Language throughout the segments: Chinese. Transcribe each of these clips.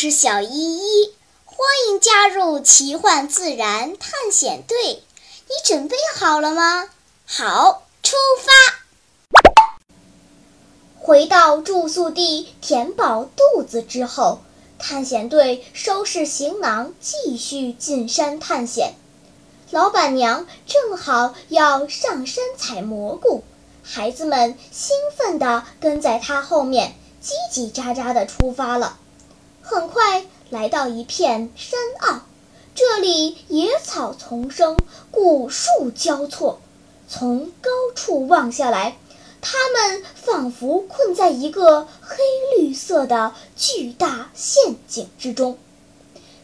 是小依依，欢迎加入奇幻自然探险队。你准备好了吗？好，出发！回到住宿地，填饱肚子之后，探险队收拾行囊，继续进山探险。老板娘正好要上山采蘑菇，孩子们兴奋地跟在她后面，叽叽喳喳地出发了。很快来到一片山坳，这里野草丛生，古树交错。从高处望下来，他们仿佛困在一个黑绿色的巨大陷阱之中。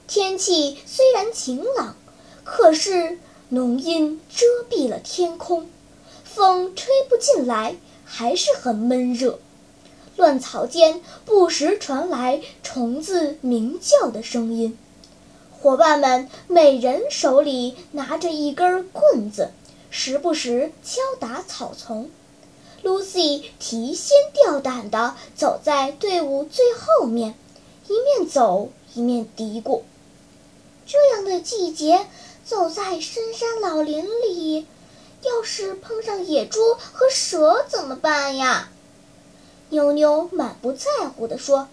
天气虽然晴朗，可是浓阴遮蔽了天空，风吹不进来，还是很闷热。乱草间不时传来虫子鸣叫的声音，伙伴们每人手里拿着一根棍子，时不时敲打草丛。Lucy 提心吊胆地走在队伍最后面，一面走一面嘀咕：“这样的季节，走在深山老林里，要是碰上野猪和蛇怎么办呀？”妞妞满不在乎地说：“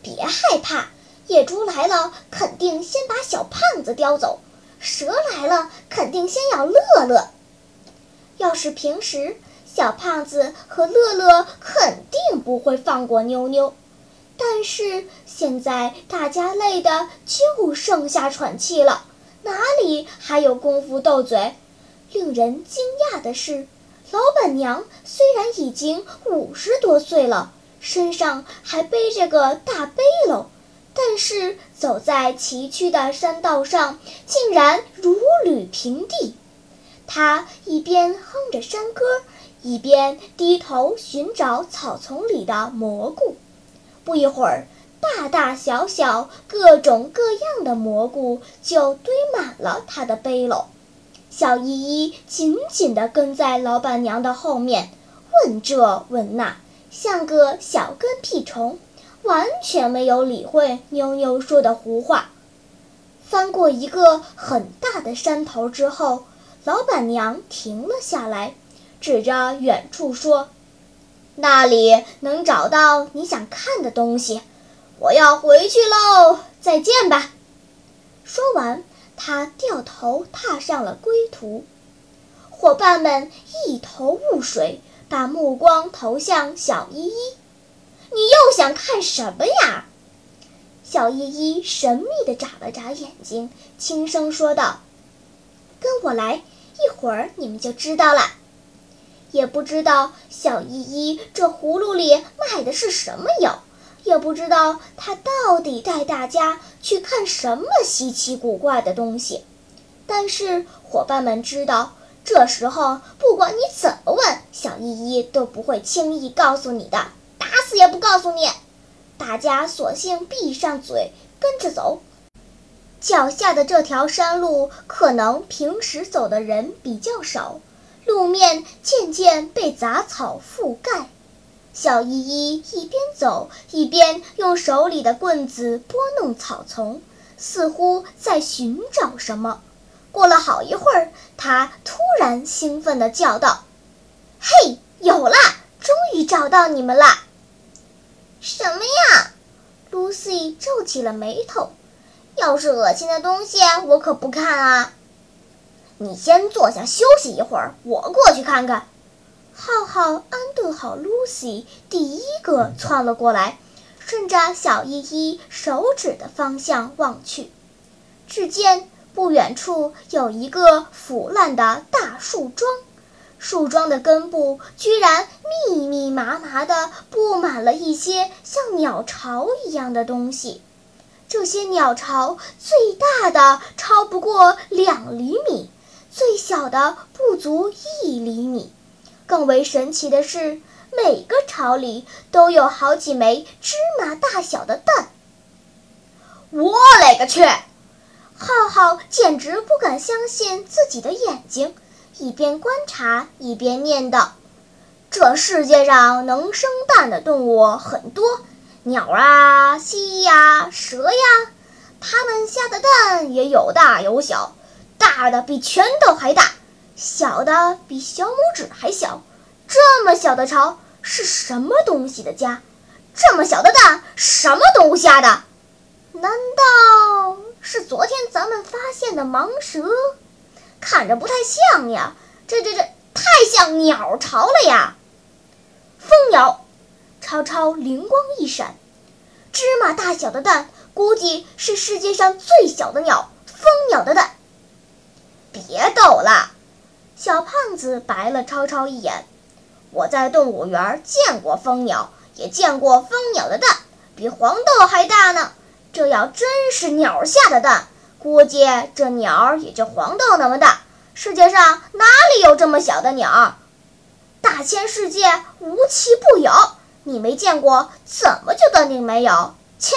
别害怕，野猪来了肯定先把小胖子叼走，蛇来了肯定先咬乐乐。要是平时，小胖子和乐乐肯定不会放过妞妞。但是现在大家累得就剩下喘气了，哪里还有功夫斗嘴？令人惊讶的是。”老板娘虽然已经五十多岁了，身上还背着个大背篓，但是走在崎岖的山道上，竟然如履平地。她一边哼着山歌，一边低头寻找草丛里的蘑菇。不一会儿，大大小小、各种各样的蘑菇就堆满了她的背篓。小依依紧紧地跟在老板娘的后面，问这问那，像个小跟屁虫，完全没有理会妞妞说的胡话。翻过一个很大的山头之后，老板娘停了下来，指着远处说：“那里能找到你想看的东西，我要回去喽，再见吧。”说完。他掉头踏上了归途，伙伴们一头雾水，把目光投向小依依：“你又想看什么呀？”小依依神秘地眨了眨眼睛，轻声说道：“跟我来，一会儿你们就知道了。”也不知道小依依这葫芦里卖的是什么药。也不知道他到底带大家去看什么稀奇古怪的东西，但是伙伴们知道，这时候不管你怎么问，小依依都不会轻易告诉你的，打死也不告诉你。大家索性闭上嘴，跟着走。脚下的这条山路，可能平时走的人比较少，路面渐渐被杂草覆盖。小依依一边走一边用手里的棍子拨弄草丛，似乎在寻找什么。过了好一会儿，她突然兴奋地叫道：“嘿，有啦！终于找到你们啦！”什么呀？Lucy 皱起了眉头。要是恶心的东西，我可不看啊！你先坐下休息一会儿，我过去看看。浩浩安顿好，Lucy 第一个窜了过来，顺着小依依手指的方向望去，只见不远处有一个腐烂的大树桩，树桩的根部居然密密麻麻地布满了一些像鸟巢一样的东西，这些鸟巢最大的超不过两厘米，最小的不足一厘米。更为神奇的是，每个巢里都有好几枚芝麻大小的蛋。我勒个去！浩浩简直不敢相信自己的眼睛，一边观察一边念叨：“这世界上能生蛋的动物很多，鸟啊、蜥呀、蛇呀，它们下的蛋也有大有小，大的比拳头还大，小的比小拇指还小。这么小的巢是什么东西的家？这么小的蛋什么东西下的？难道是昨天咱们发现的蟒蛇？看着不太像呀，这这这太像鸟巢了呀！蜂鸟。超超灵光一闪，芝麻大小的蛋，估计是世界上最小的鸟——蜂鸟的蛋。别逗了，小胖子白了超超一眼。我在动物园见过蜂鸟，也见过蜂鸟的蛋，比黄豆还大呢。这要真是鸟下的蛋，估计这鸟也就黄豆那么大。世界上哪里有这么小的鸟？大千世界无奇不有。你没见过，怎么就断定没有？切！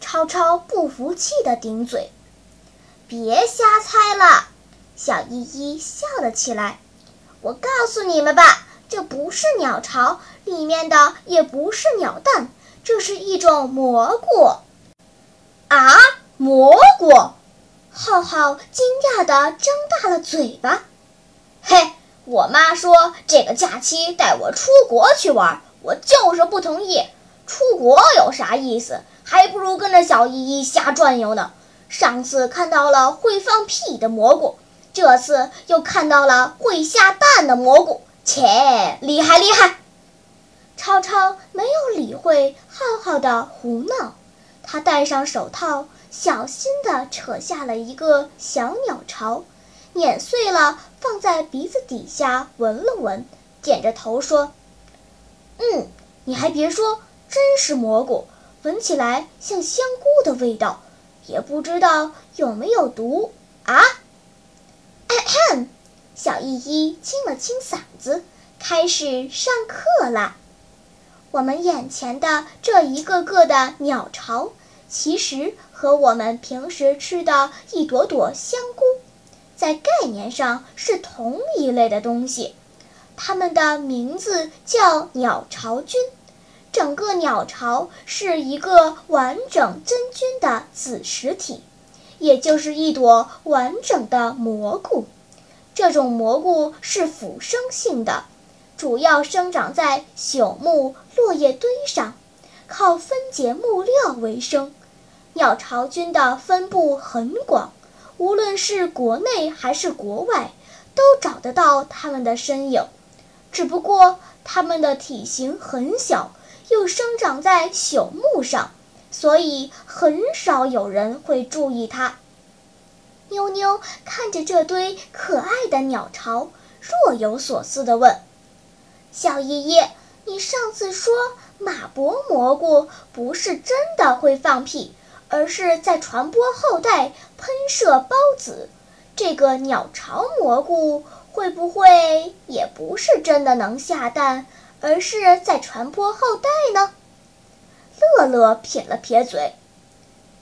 超超不服气地顶嘴。别瞎猜了，小依依笑了起来。我告诉你们吧，这不是鸟巢，里面的也不是鸟蛋，这是一种蘑菇。啊，蘑菇！浩浩惊讶地张大了嘴巴。嘿，我妈说这个假期带我出国去玩。我就是不同意，出国有啥意思？还不如跟着小依依瞎转悠呢。上次看到了会放屁的蘑菇，这次又看到了会下蛋的蘑菇，切，厉害厉害！超超没有理会浩浩的胡闹，他戴上手套，小心地扯下了一个小鸟巢，碾碎了放在鼻子底下闻了闻，点着头说。嗯，你还别说，真是蘑菇，闻起来像香菇的味道，也不知道有没有毒啊！小依依清了清嗓子，开始上课啦。我们眼前的这一个个的鸟巢，其实和我们平时吃的一朵朵香菇，在概念上是同一类的东西。它们的名字叫鸟巢菌，整个鸟巢是一个完整真菌的子实体，也就是一朵完整的蘑菇。这种蘑菇是腐生性的，主要生长在朽木、落叶堆上，靠分解木料为生。鸟巢菌的分布很广，无论是国内还是国外，都找得到它们的身影。只不过它们的体型很小，又生长在朽木上，所以很少有人会注意它。妞妞看着这堆可爱的鸟巢，若有所思地问：“小爷爷，你上次说马脖蘑菇不是真的会放屁，而是在传播后代喷射孢子？这个鸟巢蘑菇？”会不会也不是真的能下蛋，而是在传播后代呢？乐乐撇了撇嘴，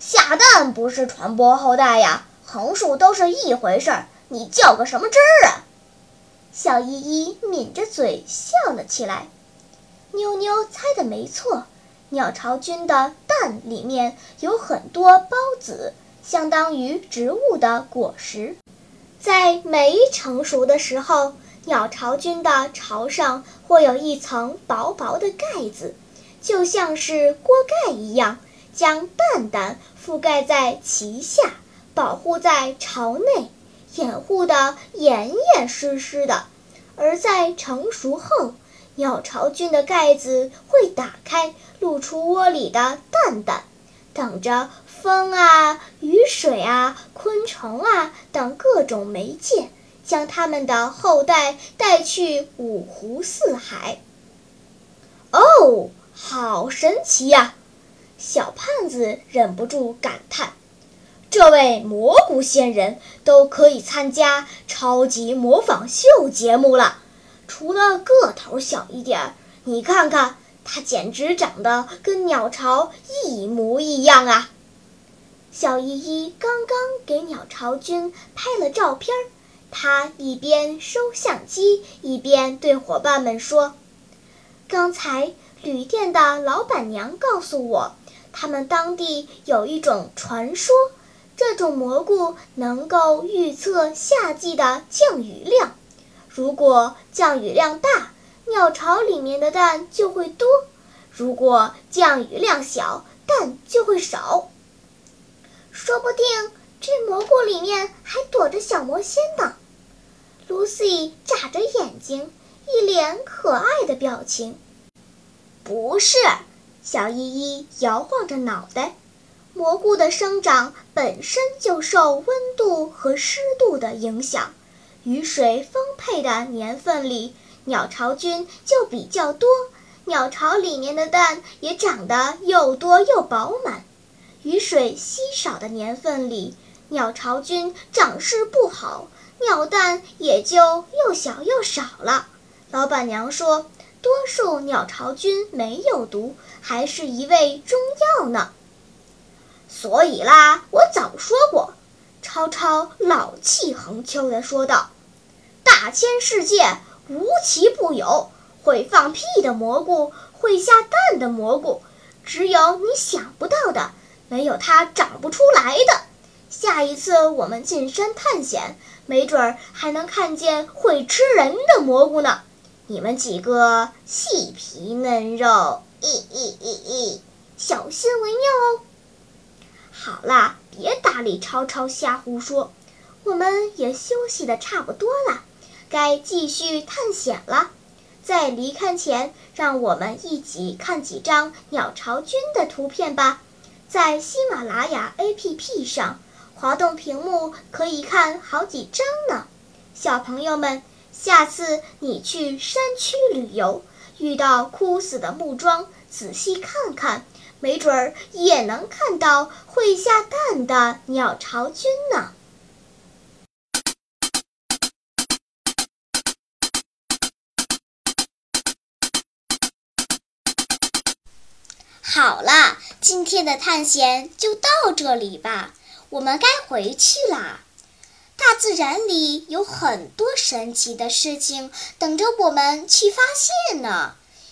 下蛋不是传播后代呀，横竖都是一回事儿。你较个什么真儿啊？小依依抿着嘴笑了起来。妞妞猜的没错，鸟巢菌的蛋里面有很多孢子，相当于植物的果实。在没成熟的时候，鸟巢菌的巢上会有一层薄薄的盖子，就像是锅盖一样，将蛋蛋覆盖在其下，保护在巢内，掩护得严严实实的。而在成熟后，鸟巢菌的盖子会打开，露出窝里的蛋蛋，等着。风啊，雨水啊，昆虫啊等各种媒介，将它们的后代带去五湖四海。哦，好神奇呀！小胖子忍不住感叹：“这位蘑菇仙人都可以参加超级模仿秀节目了。除了个头小一点儿，你看看，它简直长得跟鸟巢一模一样啊！”小依依刚刚给鸟巢君拍了照片儿，她一边收相机，一边对伙伴们说：“刚才旅店的老板娘告诉我，他们当地有一种传说，这种蘑菇能够预测夏季的降雨量。如果降雨量大，鸟巢里面的蛋就会多；如果降雨量小，蛋就会少。说不定这蘑菇里面还躲着小魔仙呢。Lucy 眨着眼睛，一脸可爱的表情。不是，小依依摇晃着脑袋。蘑菇的生长本身就受温度和湿度的影响。雨水丰沛的年份里，鸟巢菌就比较多，鸟巢里面的蛋也长得又多又饱满。雨水稀少的年份里，鸟巢菌长势不好，鸟蛋也就又小又少了。老板娘说，多数鸟巢菌没有毒，还是一味中药呢。所以啦，我早说过。超超老气横秋地说道。大千世界无奇不有，会放屁的蘑菇，会下蛋的蘑菇，只有你想不到的，没有它长不出来的。下一次我们进山探险，没准儿还能看见会吃人的蘑菇呢。你们几个细皮嫩肉，咦咦咦咦，小心为妙哦。好啦，别搭理超超瞎胡说，我们也休息的差不多了。该继续探险了，在离开前，让我们一起看几张鸟巢菌的图片吧。在喜马拉雅 APP 上，滑动屏幕可以看好几张呢。小朋友们，下次你去山区旅游，遇到枯死的木桩，仔细看看，没准儿也能看到会下蛋的鸟巢菌呢。好啦，今天的探险就到这里吧，我们该回去啦。大自然里有很多神奇的事情等着我们去发现呢。